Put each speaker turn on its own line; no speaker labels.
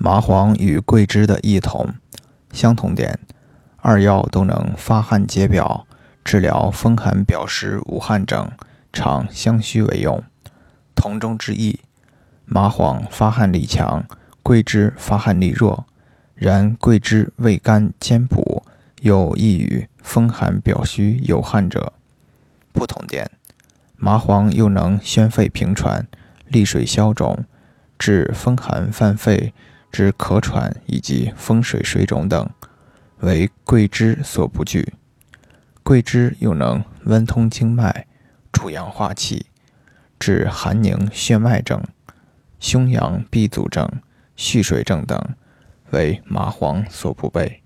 麻黄与桂枝的异同，相同点，二药都能发汗解表，治疗风寒表实无汗症，常相须为用。同中之异，麻黄发汗力强，桂枝发汗力弱。然桂枝味甘兼补，又易于风寒表虚有汗者。不同点，麻黄又能宣肺平喘、利水消肿，治风寒犯肺。之咳喘以及风水水肿等，为桂枝所不惧。桂枝又能温通经脉、助阳化气，治寒凝血脉症、胸阳闭阻症、蓄水症等，为麻黄所不备。